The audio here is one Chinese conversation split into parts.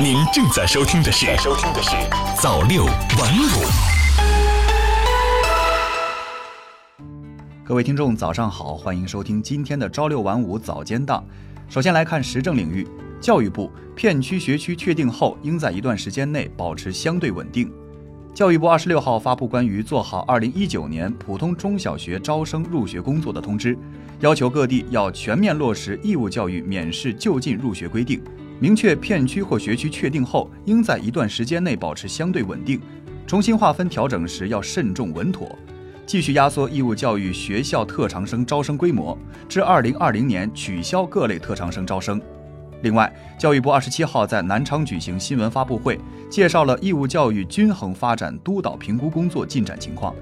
您正在收听的是《收听的是早六晚五》。各位听众，早上好，欢迎收听今天的《朝六晚五早间档》。首先来看时政领域，教育部片区学区确定后，应在一段时间内保持相对稳定。教育部二十六号发布关于做好二零一九年普通中小学招生入学工作的通知，要求各地要全面落实义务教育免试就近入学规定，明确片区或学区确定后应在一段时间内保持相对稳定，重新划分调整时要慎重稳妥，继续压缩义务教育学校特长生招生规模，至二零二零年取消各类特长生招生。另外，教育部二十七号在南昌举行新闻发布会，介绍了义务教育均衡发展督导评估工作进展情况。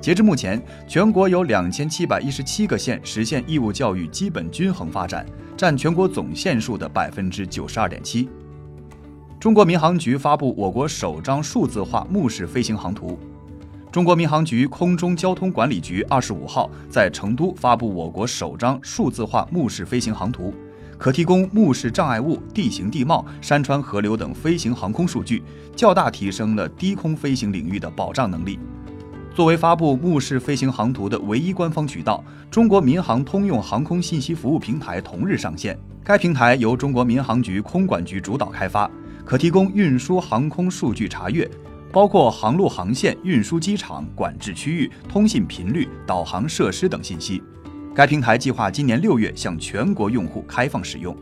截至目前，全国有两千七百一十七个县实现义务教育基本均衡发展，占全国总县数的百分之九十二点七。中国民航局发布我国首张数字化目视飞行航图。中国民航局空中交通管理局二十五号在成都发布我国首张数字化目视飞行航图。可提供目视障碍物、地形地貌、山川河流等飞行航空数据，较大提升了低空飞行领域的保障能力。作为发布目视飞行航图的唯一官方渠道，中国民航通用航空信息服务平台同日上线。该平台由中国民航局空管局主导开发，可提供运输航空数据查阅，包括航路航线、运输机场、管制区域、通信频率、导航设施等信息。该平台计划今年六月向全国用户开放使用。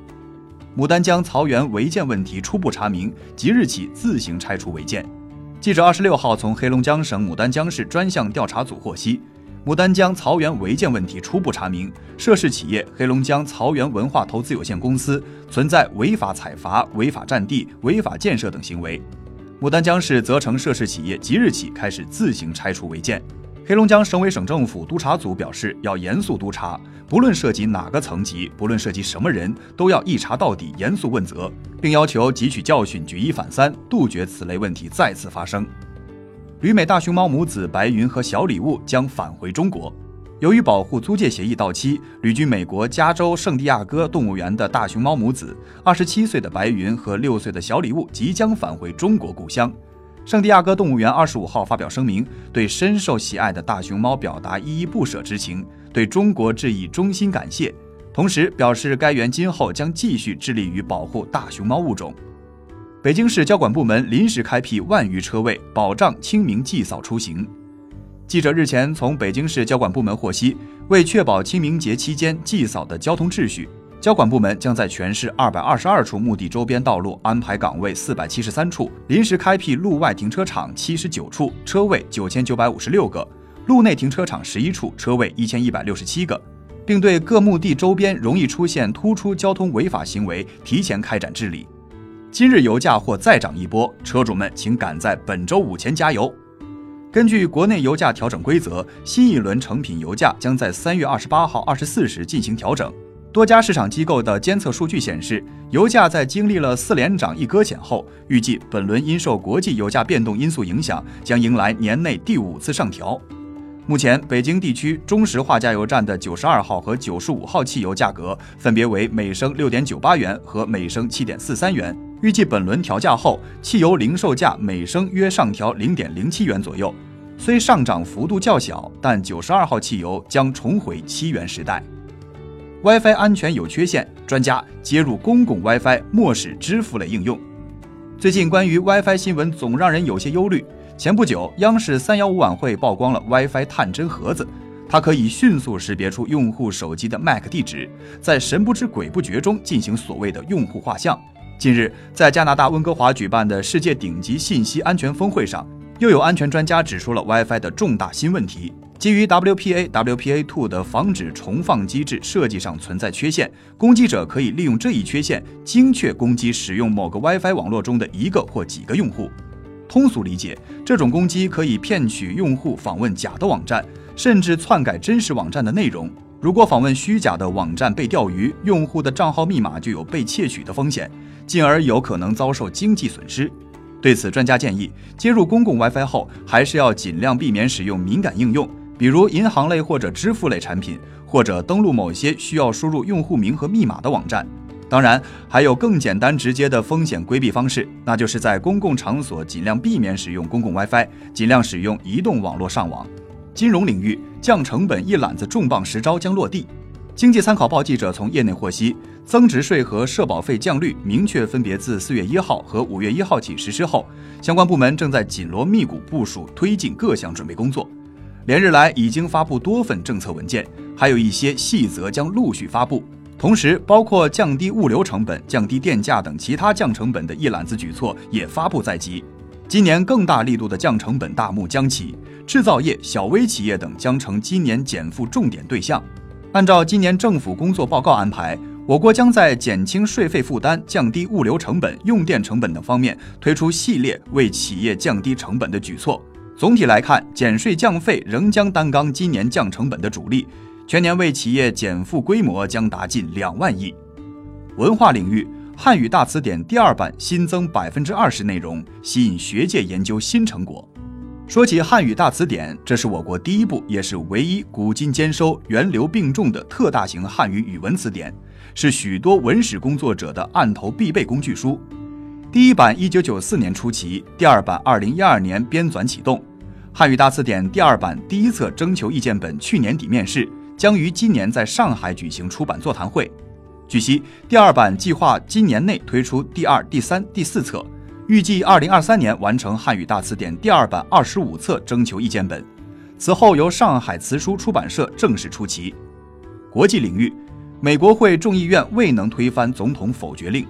牡丹江曹源违建问题初步查明，即日起自行拆除违建。记者二十六号从黑龙江省牡丹江市专项调查组获悉，牡丹江曹源违建问题初步查明，涉事企业黑龙江曹源文化投资有限公司存在违法采伐、违法占地、违法建设等行为。牡丹江市责成涉事企业即日起开始自行拆除违建。黑龙江省委省政府督查组表示，要严肃督查，不论涉及哪个层级，不论涉及什么人，都要一查到底，严肃问责，并要求汲取教训，举一反三，杜绝此类问题再次发生。旅美大熊猫母子白云和小礼物将返回中国。由于保护租借协议到期，旅居美国加州圣地亚哥动物园的大熊猫母子，二十七岁的白云和六岁的小礼物即将返回中国故乡。圣地亚哥动物园二十五号发表声明，对深受喜爱的大熊猫表达依依不舍之情，对中国致以衷心感谢。同时表示，该园今后将继续致力于保护大熊猫物种。北京市交管部门临时开辟万余车位，保障清明祭扫出行。记者日前从北京市交管部门获悉，为确保清明节期间祭扫的交通秩序。交管部门将在全市二百二十二处墓地周边道路安排岗位四百七十三处，临时开辟路外停车场七十九处，车位九千九百五十六个；路内停车场十一处，车位一千一百六十七个，并对各墓地周边容易出现突出交通违法行为提前开展治理。今日油价或再涨一波，车主们请赶在本周五前加油。根据国内油价调整规则，新一轮成品油价将在三月二十八号二十四时进行调整。多家市场机构的监测数据显示，油价在经历了四连涨一搁浅后，预计本轮因受国际油价变动因素影响，将迎来年内第五次上调。目前，北京地区中石化加油站的九十二号和九十五号汽油价格分别为每升六点九八元和每升七点四三元。预计本轮调价后，汽油零售价每升约上调零点零七元左右。虽上涨幅度较小，但九十二号汽油将重回七元时代。WiFi 安全有缺陷，专家接入公共 WiFi，漠视支付类应用。最近关于 WiFi 新闻总让人有些忧虑。前不久，央视三幺五晚会曝光了 WiFi 探针盒子，它可以迅速识别出用户手机的 MAC 地址，在神不知鬼不觉中进行所谓的用户画像。近日，在加拿大温哥华举办的世界顶级信息安全峰会上，又有安全专家指出了 WiFi 的重大新问题。基于 WPA WPA Two 的防止重放机制设计上存在缺陷，攻击者可以利用这一缺陷精确攻击使用某个 WiFi 网络中的一个或几个用户。通俗理解，这种攻击可以骗取用户访问假的网站，甚至篡改真实网站的内容。如果访问虚假的网站被钓鱼，用户的账号密码就有被窃取的风险，进而有可能遭受经济损失。对此，专家建议，接入公共 WiFi 后，还是要尽量避免使用敏感应用。比如银行类或者支付类产品，或者登录某些需要输入用户名和密码的网站。当然，还有更简单直接的风险规避方式，那就是在公共场所尽量避免使用公共 WiFi，尽量使用移动网络上网。金融领域降成本一揽子重磅实招将落地。经济参考报记者从业内获悉，增值税和社保费降率明确分别自四月一号和五月一号起实施后，相关部门正在紧锣密鼓部署推进各项准备工作。连日来已经发布多份政策文件，还有一些细则将陆续发布。同时，包括降低物流成本、降低电价等其他降成本的一揽子举措也发布在即。今年更大力度的降成本大幕将起，制造业、小微企业等将成今年减负重点对象。按照今年政府工作报告安排，我国将在减轻税费负担、降低物流成本、用电成本等方面推出系列为企业降低成本的举措。总体来看，减税降费仍将担纲今年降成本的主力，全年为企业减负规模将达近两万亿。文化领域，汉语大词典第二版新增百分之二十内容，吸引学界研究新成果。说起汉语大词典，这是我国第一部也是唯一古今兼收、源流并重的特大型汉语语文词典，是许多文史工作者的案头必备工具书。第一版一九九四年出齐，第二版二零一二年编纂启动。汉语大词典第二版第一册征求意见本去年底面世，将于今年在上海举行出版座谈会。据悉，第二版计划今年内推出第二、第三、第四册。预计二零二三年完成汉语大词典第二版二十五册征求意见本，此后由上海词书出版社正式出齐。国际领域，美国会众议院未能推翻总统否决令。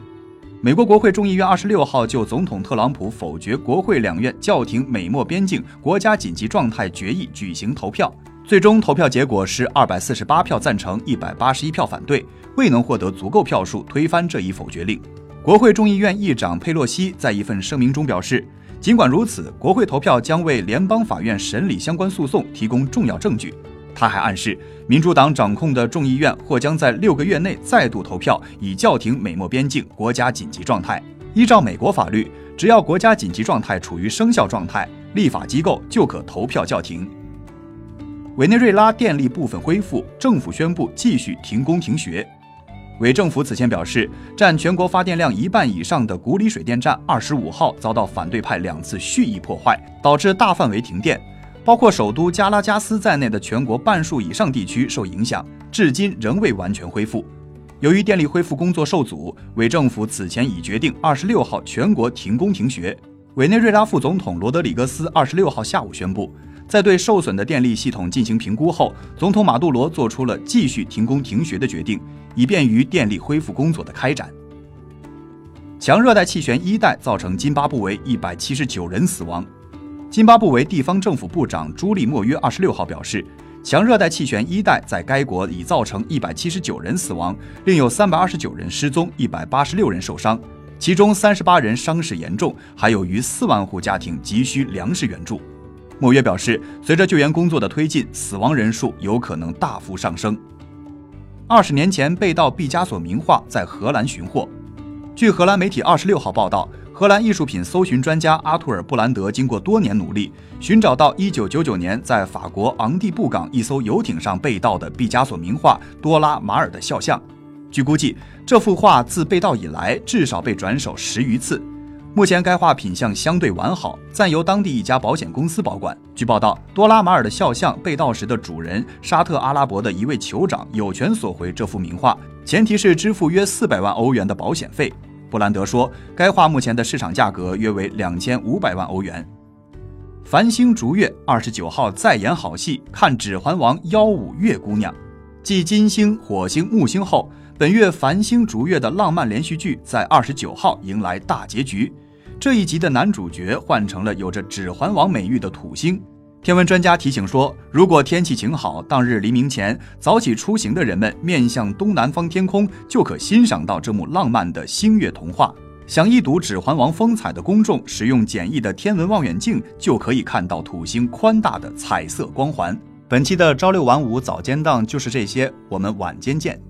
美国国会众议院二十六号就总统特朗普否决国会两院叫停美墨边境国家紧急状态决议举行投票，最终投票结果是二百四十八票赞成，一百八十一票反对，未能获得足够票数推翻这一否决令。国会众议院议长佩洛西在一份声明中表示，尽管如此，国会投票将为联邦法院审理相关诉讼提供重要证据。他还暗示，民主党掌控的众议院或将在六个月内再度投票，以叫停美墨边境国家紧急状态。依照美国法律，只要国家紧急状态处于生效状态，立法机构就可投票叫停。委内瑞拉电力部分恢复，政府宣布继续停工停学。委政府此前表示，占全国发电量一半以上的古里水电站二十五号遭到反对派两次蓄意破坏，导致大范围停电，包括首都加拉加斯在内的全国半数以上地区受影响，至今仍未完全恢复。由于电力恢复工作受阻，委政府此前已决定二十六号全国停工停学。委内瑞拉副总统罗德里格斯二十六号下午宣布，在对受损的电力系统进行评估后，总统马杜罗做出了继续停工停学的决定。以便于电力恢复工作的开展。强热带气旋伊代造成津巴布韦一百七十九人死亡。津巴布韦地方政府部长朱利莫约二十六号表示，强热带气旋伊代在该国已造成一百七十九人死亡，另有三百二十九人失踪，一百八十六人受伤，其中三十八人伤势严重，还有逾四万户家庭急需粮食援助。莫约表示，随着救援工作的推进，死亡人数有可能大幅上升。二十年前被盗毕加索名画在荷兰寻获。据荷兰媒体二十六号报道，荷兰艺术品搜寻专家阿图尔·布兰德经过多年努力，寻找到一九九九年在法国昂蒂布港一艘游艇上被盗的毕加索名画《多拉马尔的肖像》。据估计，这幅画自被盗以来至少被转手十余次。目前该画品相相对完好，暂由当地一家保险公司保管。据报道，多拉马尔的肖像被盗时的主人沙特阿拉伯的一位酋长有权索回这幅名画，前提是支付约四百万欧元的保险费。布兰德说，该画目前的市场价格约为两千五百万欧元。繁星逐月二十九号再演好戏，看《指环王》幺五月姑娘，继金星、火星、木星后，本月繁星逐月的浪漫连续剧在二十九号迎来大结局。这一集的男主角换成了有着“指环王”美誉的土星。天文专家提醒说，如果天气晴好，当日黎明前早起出行的人们面向东南方天空，就可欣赏到这幕浪漫的星月童话。想一睹《指环王》风采的公众，使用简易的天文望远镜就可以看到土星宽大的彩色光环。本期的朝六晚五早间档就是这些，我们晚间见。